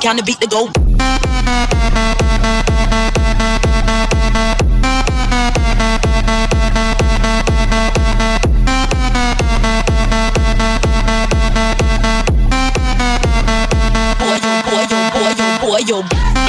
kind of beat to go. Boy, yo, boy, yo, boy, yo.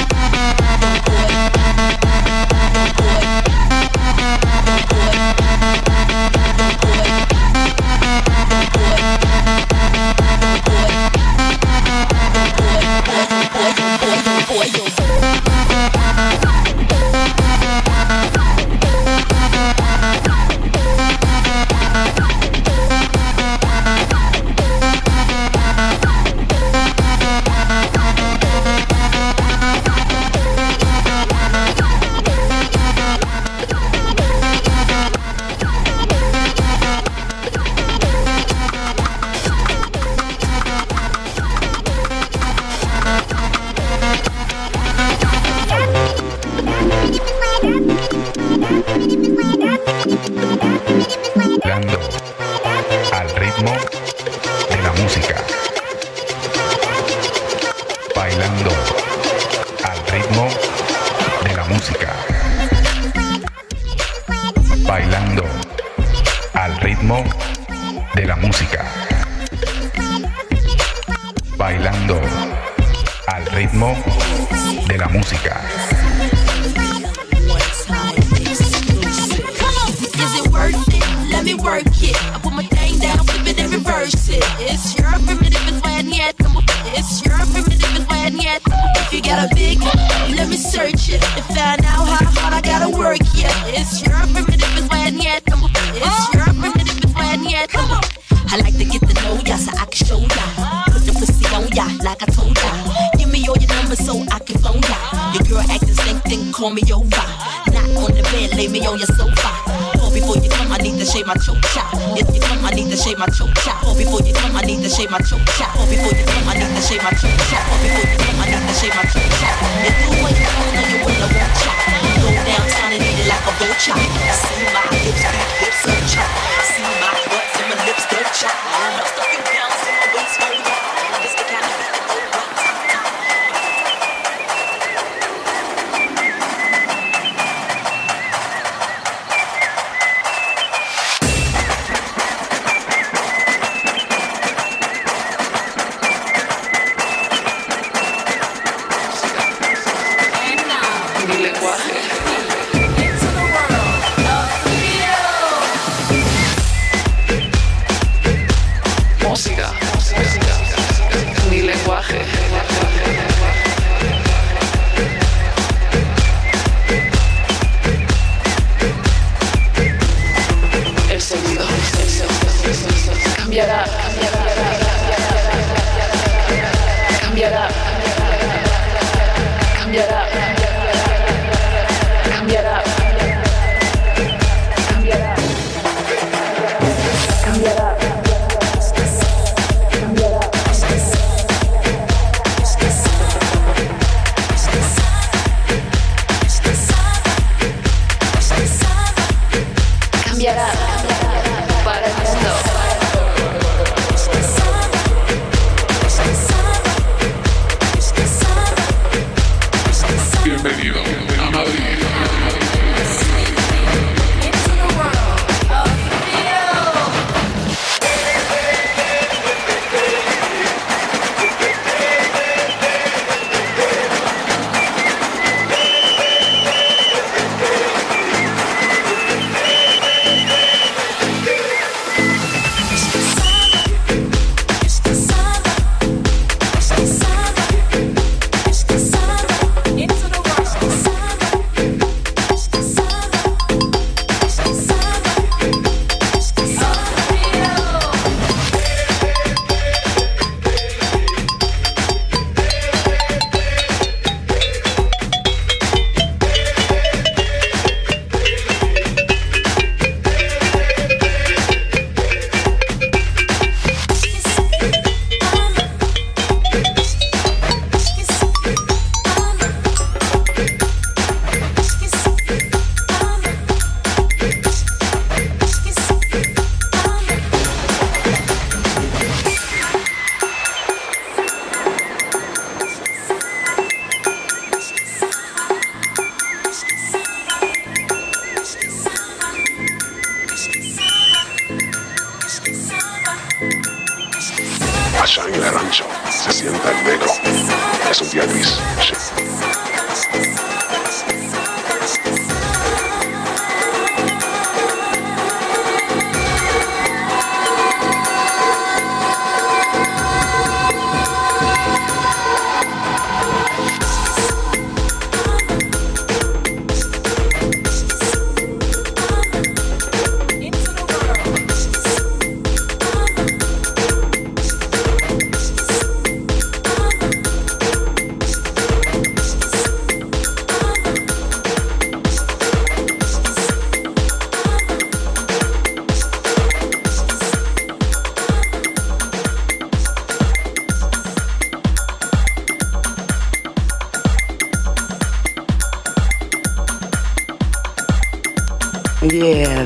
and find out how hard I gotta work. Yeah, it's your primitive is when yet. It's your primitive is when yet. Come on. I like to get to know ya so I can show ya. Put the pussy on ya like I told ya. Give me all your numbers so I can phone ya. Your girl acting same thing, call me over. Not on the bed, lay me on your sofa Oh, before you come, I need to shave my choke chop. If you come, I need to shave my choke chop. Oh, before you come, I need to shave my choke chop. Oh, before you come, I need to shave my choke chop. Oh, before you come, I need to shave my choke chop. If you ain't coming, no, you wanna won't chop. Go downtown and eat it like a bull chop. See my lips, big hips up chop. See my butts and my lips, they're chop. I'm stuck in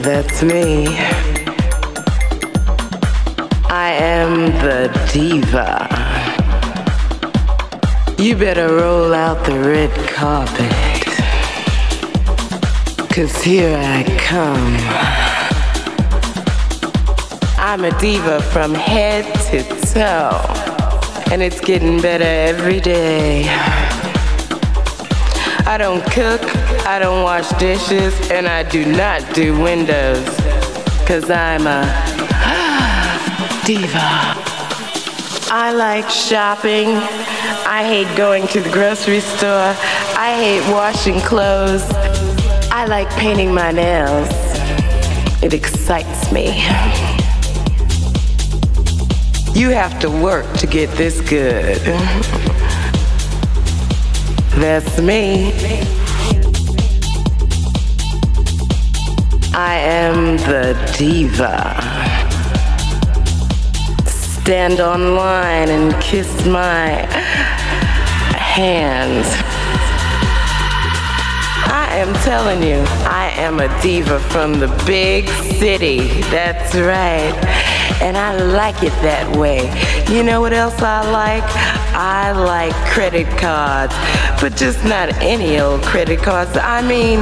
that's me. I am the diva. You better roll out the red carpet. Cause here I come. I'm a diva from head to toe. And it's getting better every day. I don't cook, I don't wash dishes, and I do not do windows. Cause I'm a diva. I like shopping. I hate going to the grocery store. I hate washing clothes. I like painting my nails. It excites me. You have to work to get this good. That's me. I am the diva. Stand online and kiss my hands. I am telling you, I am a diva from the big city. That's right. And I like it that way. You know what else I like? I like credit cards, but just not any old credit cards. I mean,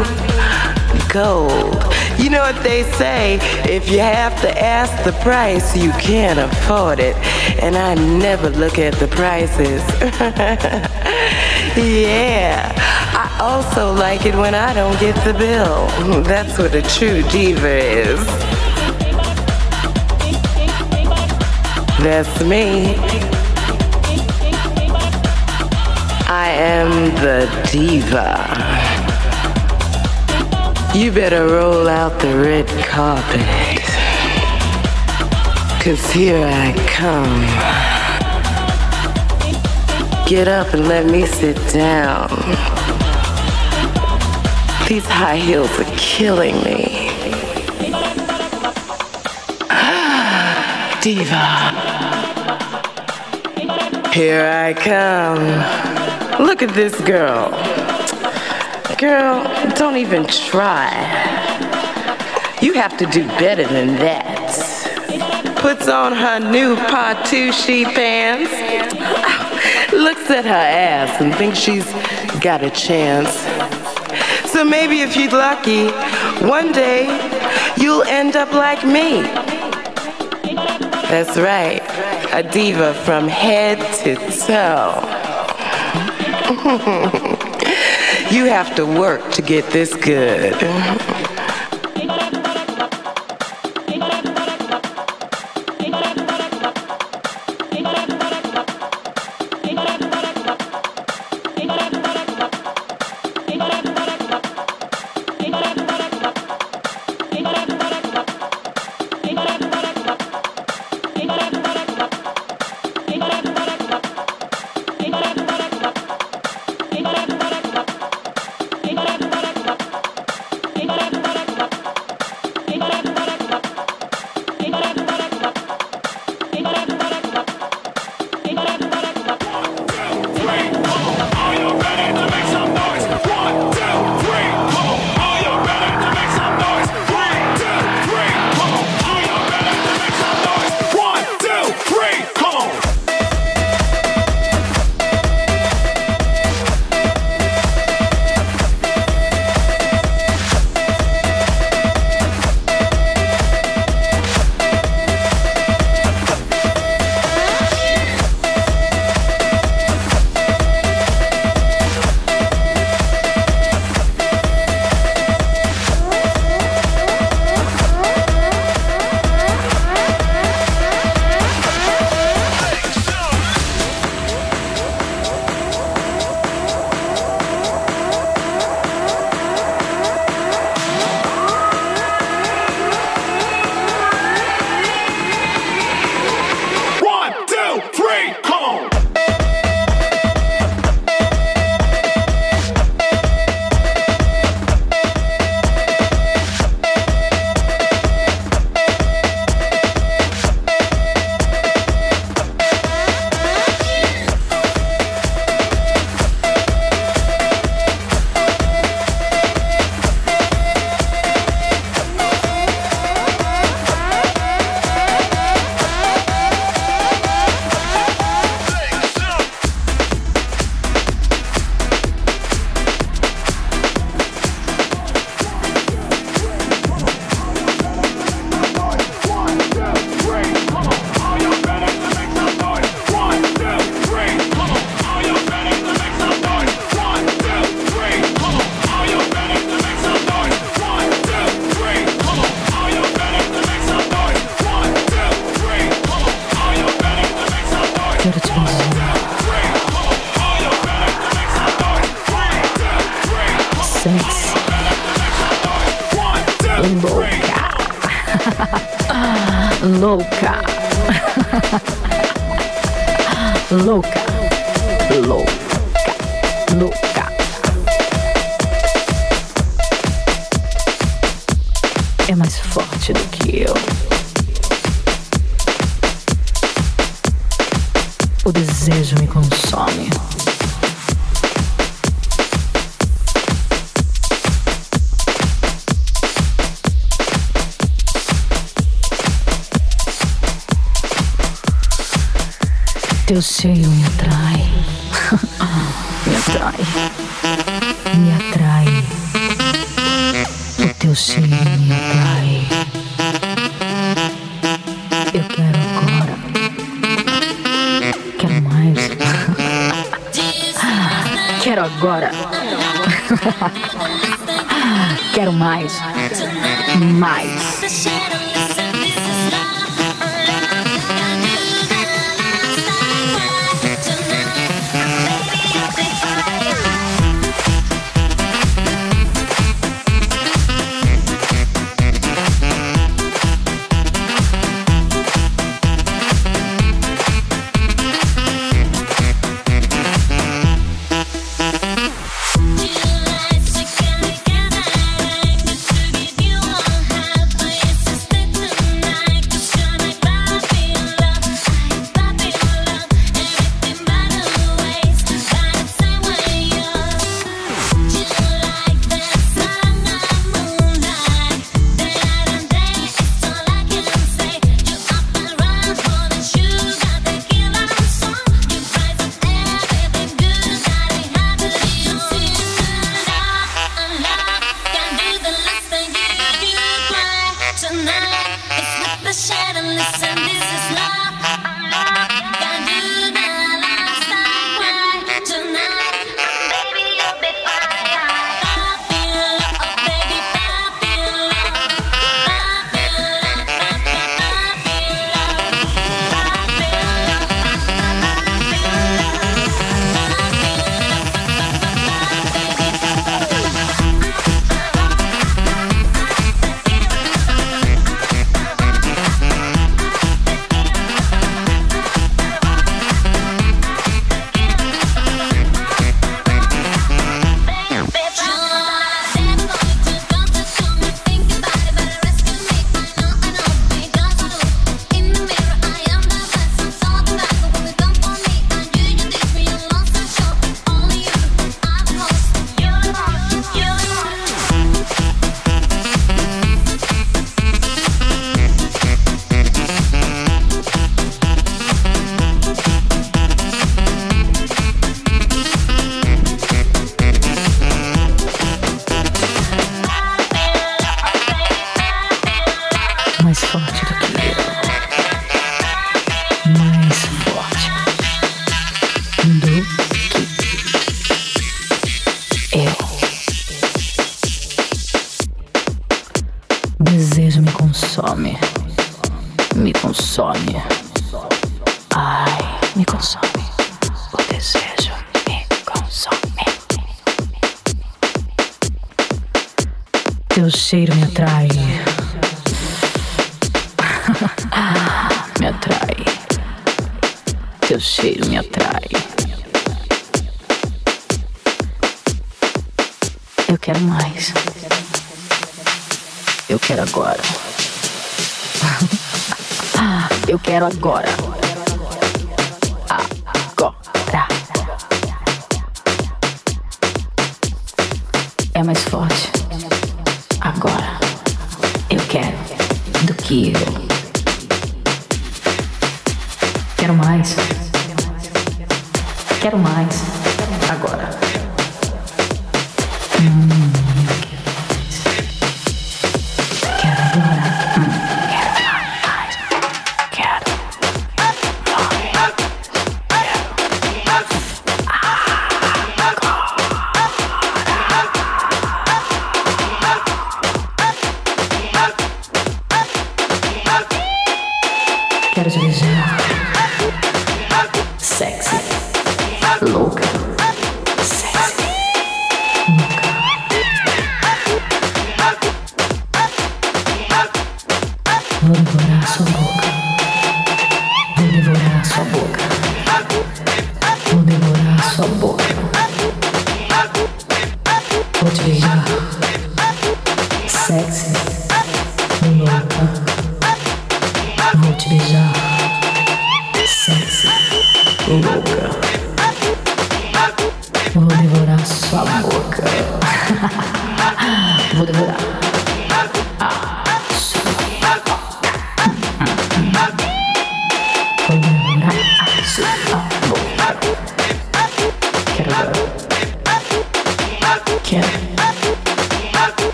gold. You know what they say? If you have to ask the price, you can't afford it. And I never look at the prices. yeah. I also like it when I don't get the bill. That's what a true diva is. That's me. I am the diva. You better roll out the red carpet. Cause here I come. Get up and let me sit down. These high heels are killing me. Diva. Here I come. Look at this girl. Girl, don't even try. You have to do better than that. Puts on her new Patucci pants. Looks at her ass and thinks she's got a chance. So maybe if you're lucky, one day you'll end up like me. That's right, a diva from head toe. you have to work to get this good.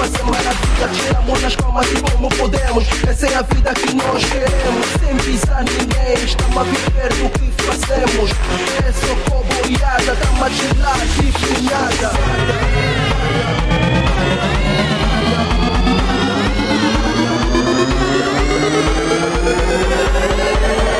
fazer maravilha Tiramos nas calmas e como podemos. Essa é a vida que nós queremos. Sem pisar ninguém, estamos a viver do que fazemos. É só coboiada, estamos a chilar, tipo nada Thank.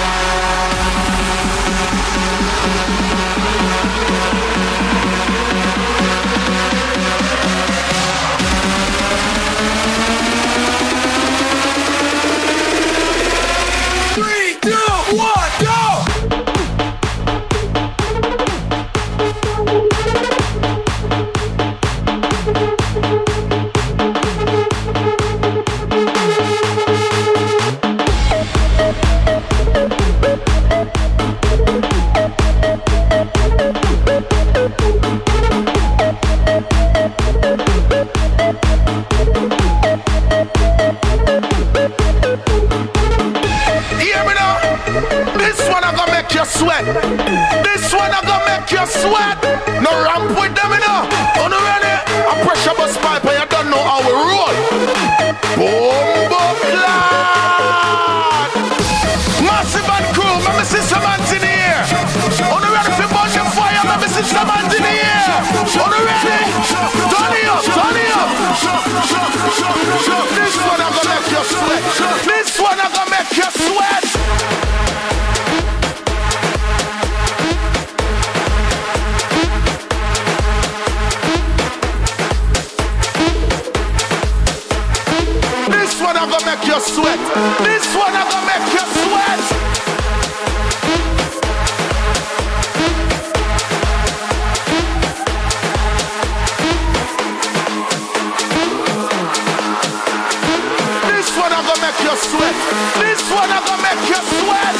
you sweat. This one I'm gonna make you sweat.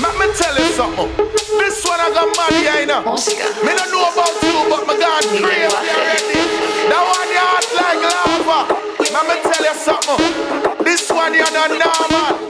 Let me tell you something. This one I got mad, yeah, you know. Me don't know about you, but my God, crazy, already. That one you act like lava. Let me tell you something. Money here than normal.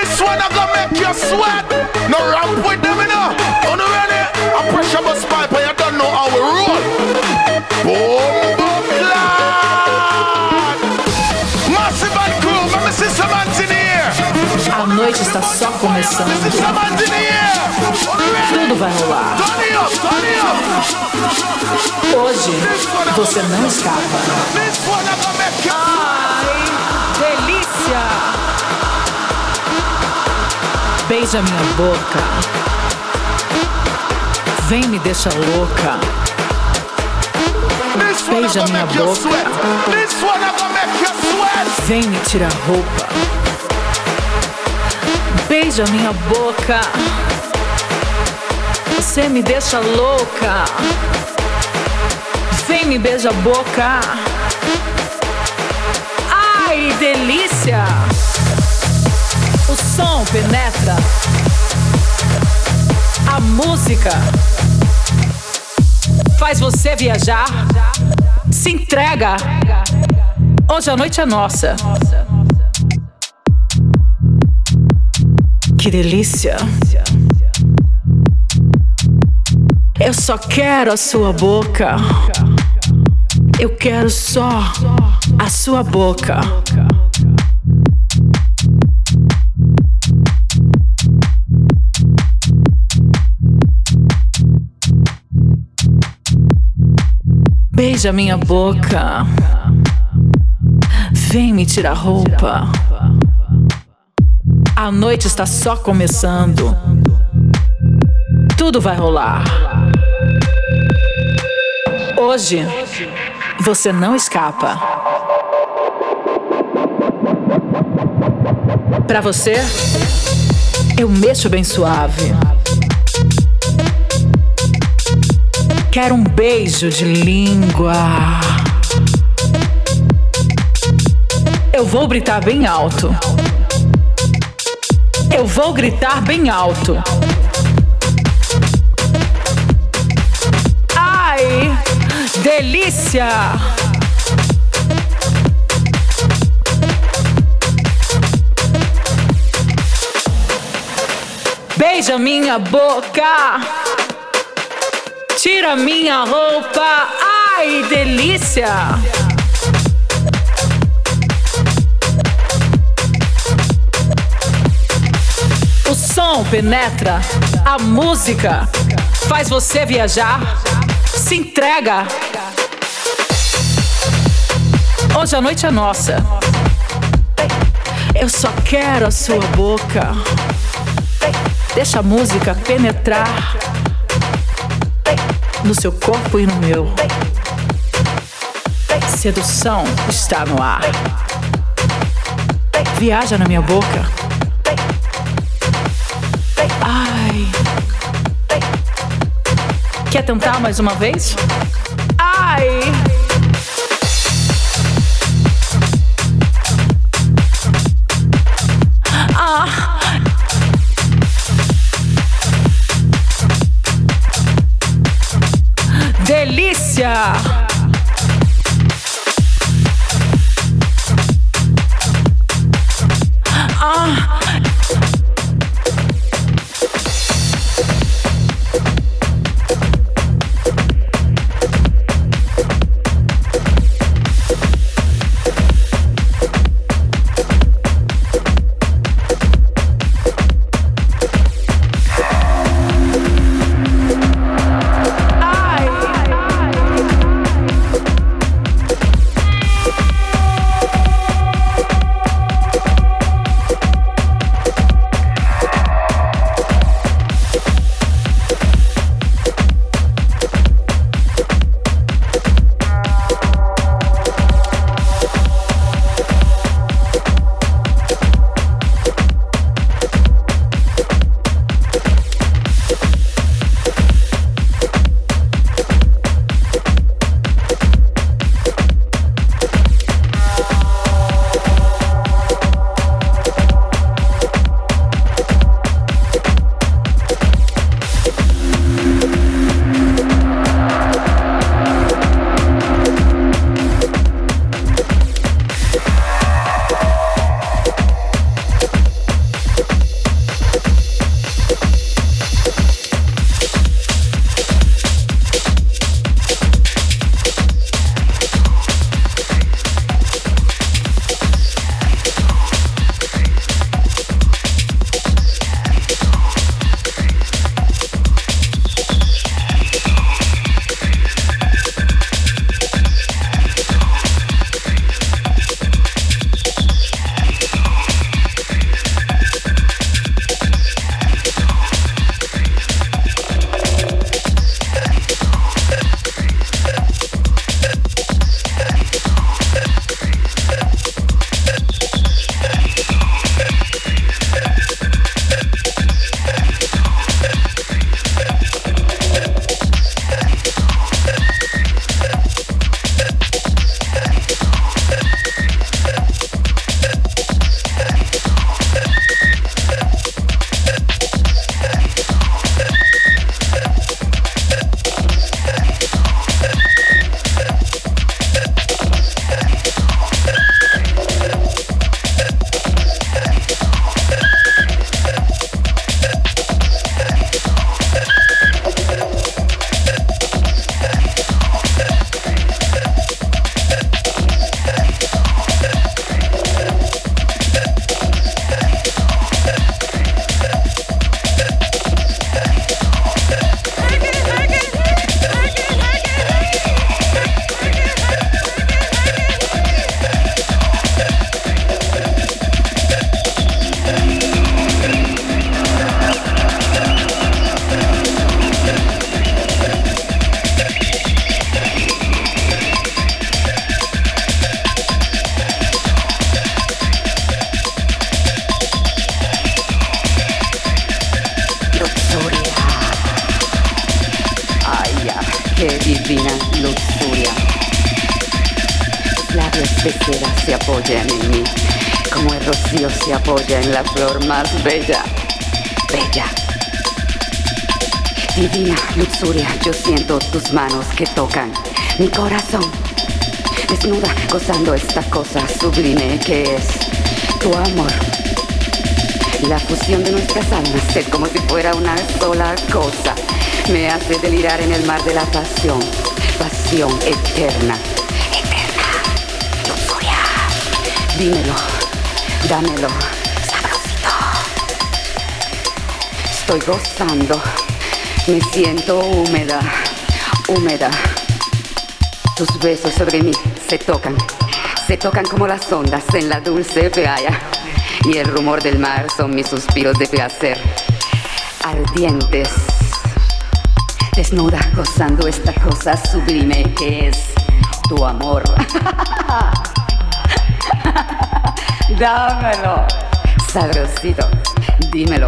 One I gonna make you sweat. No ramp with them, you know. On the ready? A pressure bus pipe, and you don't know how we roll. Boom, boom, lad. Massive and crew, let me see some hands in here. A noite está só começando. Let me see some hands in here. Tudo vai rolar. Hoje você não escapa. Beija minha boca. Vem me deixa louca. Beija minha boca. Vem me tirar roupa. Beija minha boca. Você me deixa louca. Vem me beija a boca. Ai, delícia! Som penetra. A música faz você viajar. Se entrega. Hoje a noite é nossa. Que delícia. Eu só quero a sua boca. Eu quero só a sua boca. Beija minha boca. Vem me tirar roupa. A noite está só começando. Tudo vai rolar. Hoje você não escapa. Pra você, eu mexo bem suave. Quero um beijo de língua. Eu vou gritar bem alto. Eu vou gritar bem alto. Ai, delícia! Beija minha boca. Tira minha roupa. Ai, delícia! O som penetra, a música faz você viajar. Se entrega. Hoje a noite é nossa. Eu só quero a sua boca. Deixa a música penetrar no seu corpo e no meu. Sedução está no ar. Viaja na minha boca. Ai. Quer tentar mais uma vez? Ai. Yeah. Mi corazón. Desnuda, gozando esta cosa sublime que es tu amor. La fusión de nuestras almas es como si fuera una sola cosa. Me hace delirar en el mar de la pasión, pasión eterna, eterna, luxuria. Dímelo, dámelo, sabrosito. Estoy gozando, me siento húmeda, húmeda. Tus besos sobre mí se tocan, se tocan como las ondas en la dulce playa y el rumor del mar son mis suspiros de placer, ardientes, desnuda gozando esta cosa sublime que es tu amor. Dámelo, sabrosito, dímelo.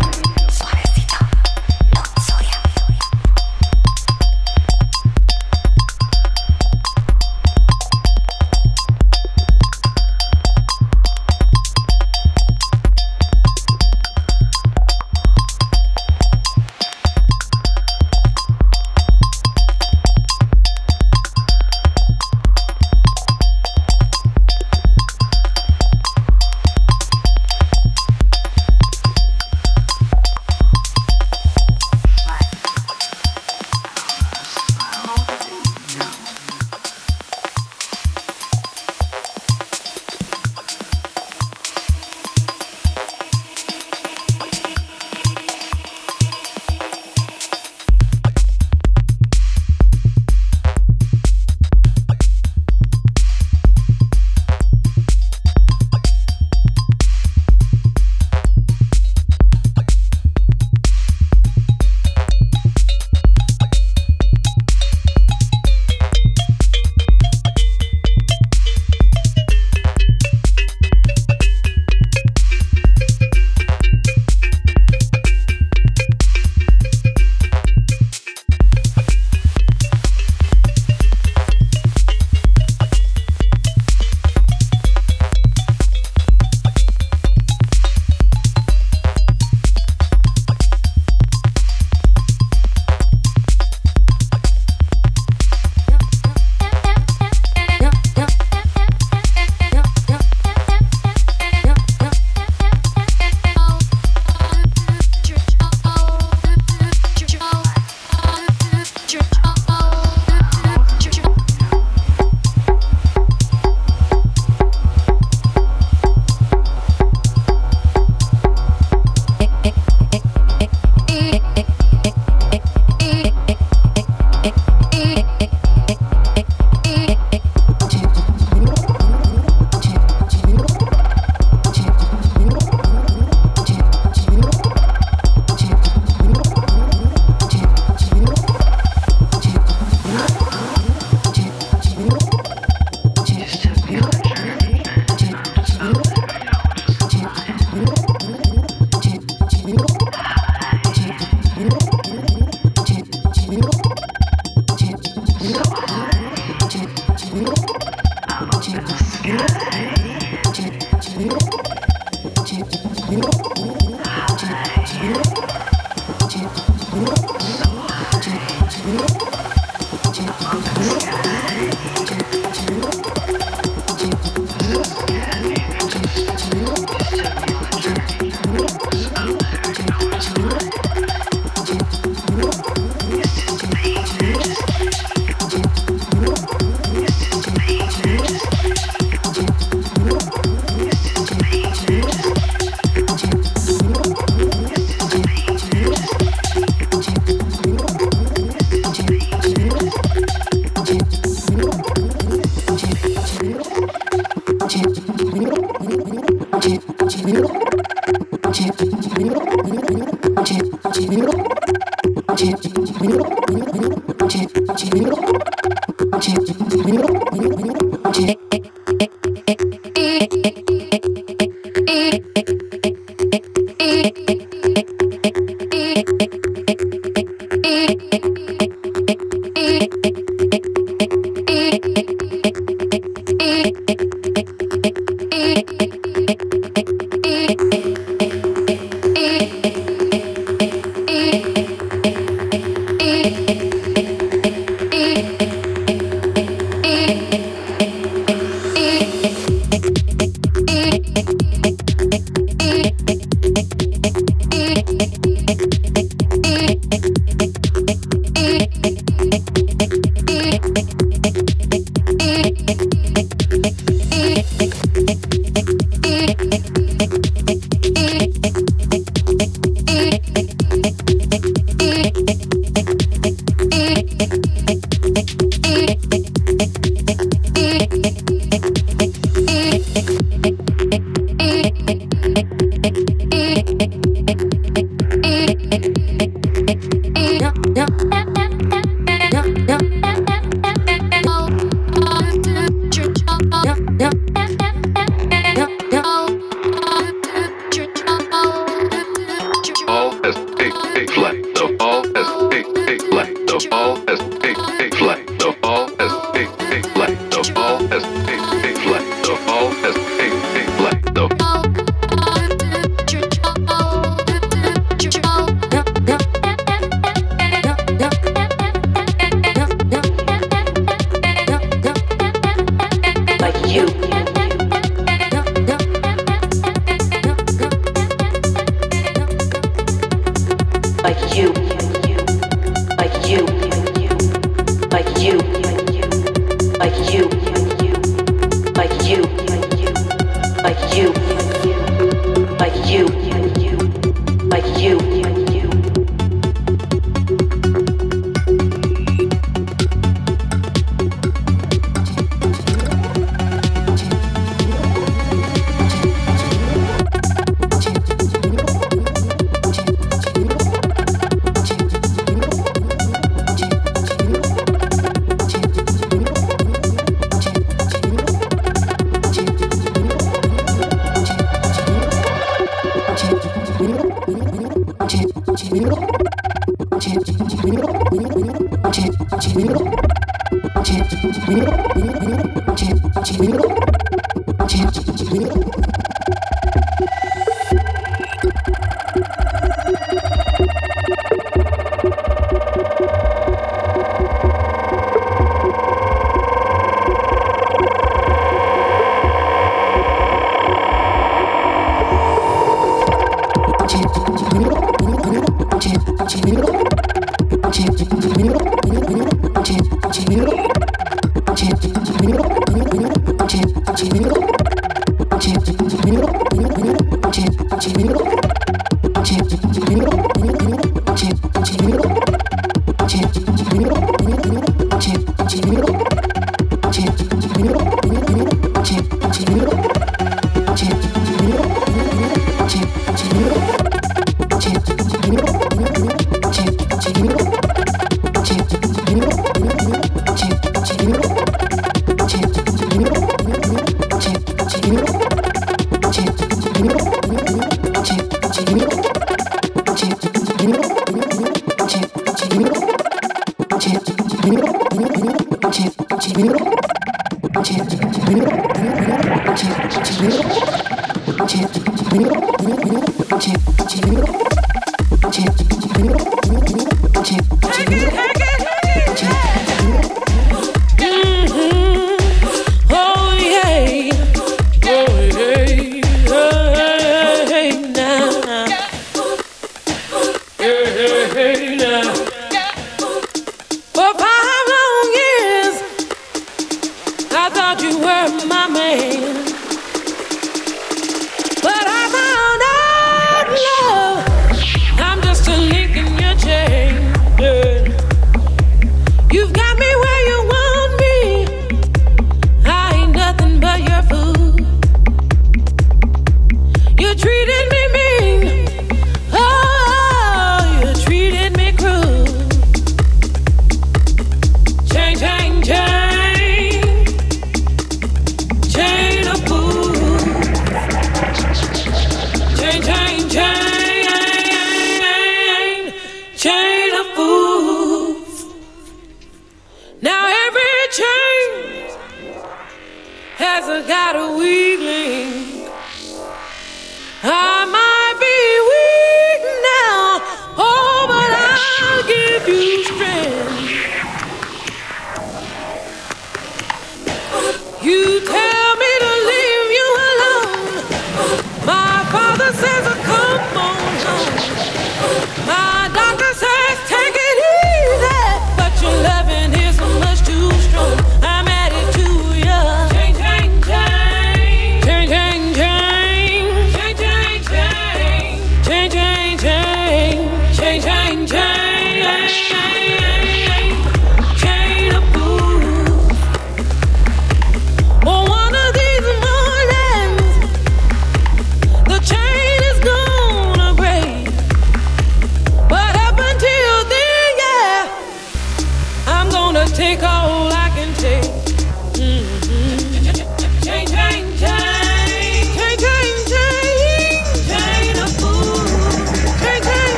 Thank you.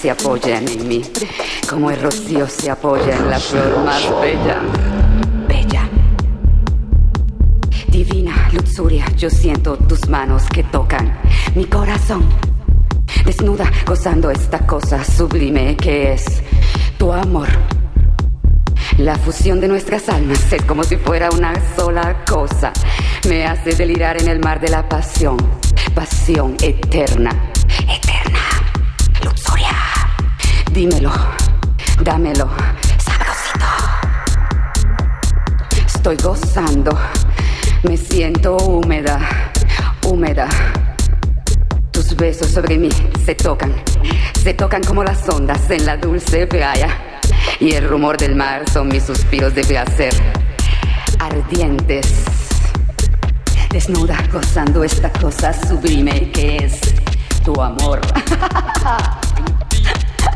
Se apoyan en mí, como el rocío se apoya en la flor más bella. Bella. Divina luxuria, yo siento tus manos que tocan mi corazón. Desnuda, gozando esta cosa sublime que es tu amor. La fusión de nuestras almas es como si fuera una sola cosa. Me hace delirar en el mar de la pasión. Pasión. Eterna. Dímelo. Dámelo. Sabrosito. Estoy gozando. Me siento húmeda. Húmeda. Tus besos sobre mí se tocan. Se tocan como las ondas en la dulce playa y el rumor del mar son mis suspiros de placer, ardientes, desnuda gozando esta cosa sublime que es tu amor.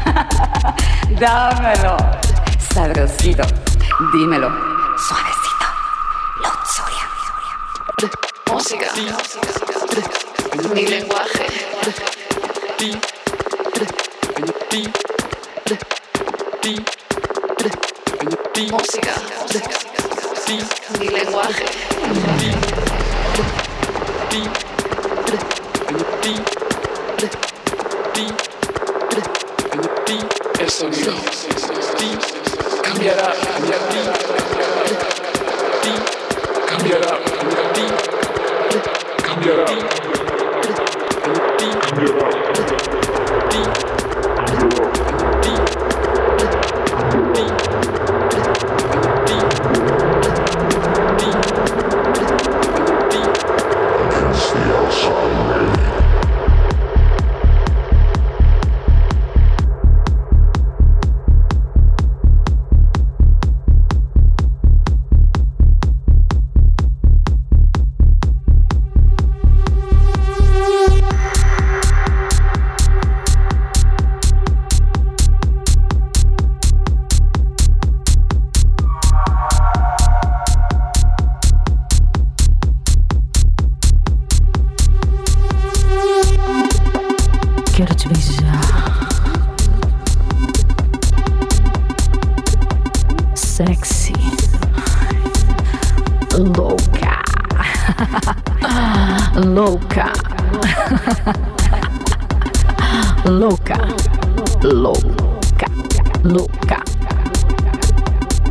Dámelo, sabrosito, dímelo, suavecito, luxuria. Música. Mi lenguaje. Louca. Louca. Louca. Louca. Louca.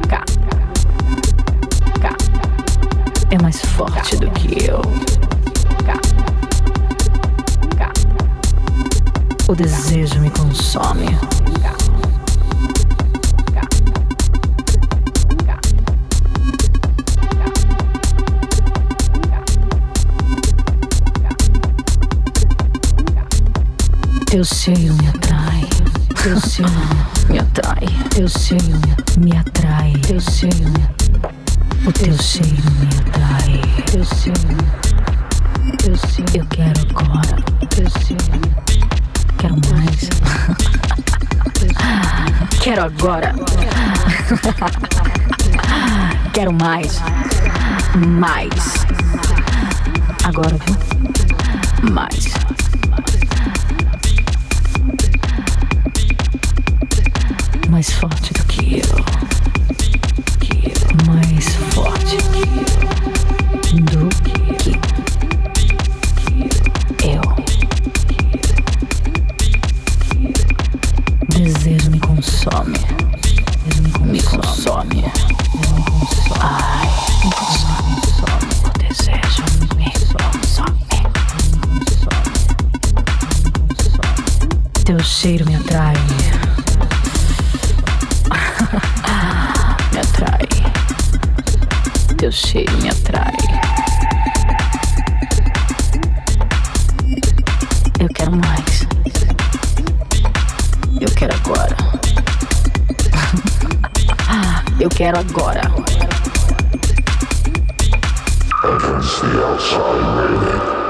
Ca. Ca. É mais forte do que eu. O desejo me consome. Teu seio me atrai. Teu seio me atrai. Teu seio me atrai. Teu seio O teu seio me atrai. Teu seio Teu seio Eu quero agora. Teu seio Quero mais. Quero agora. Quero mais. Mais. Agora, viu? Mais. nice fun. Agora. Eu quero agora. I see outside, baby.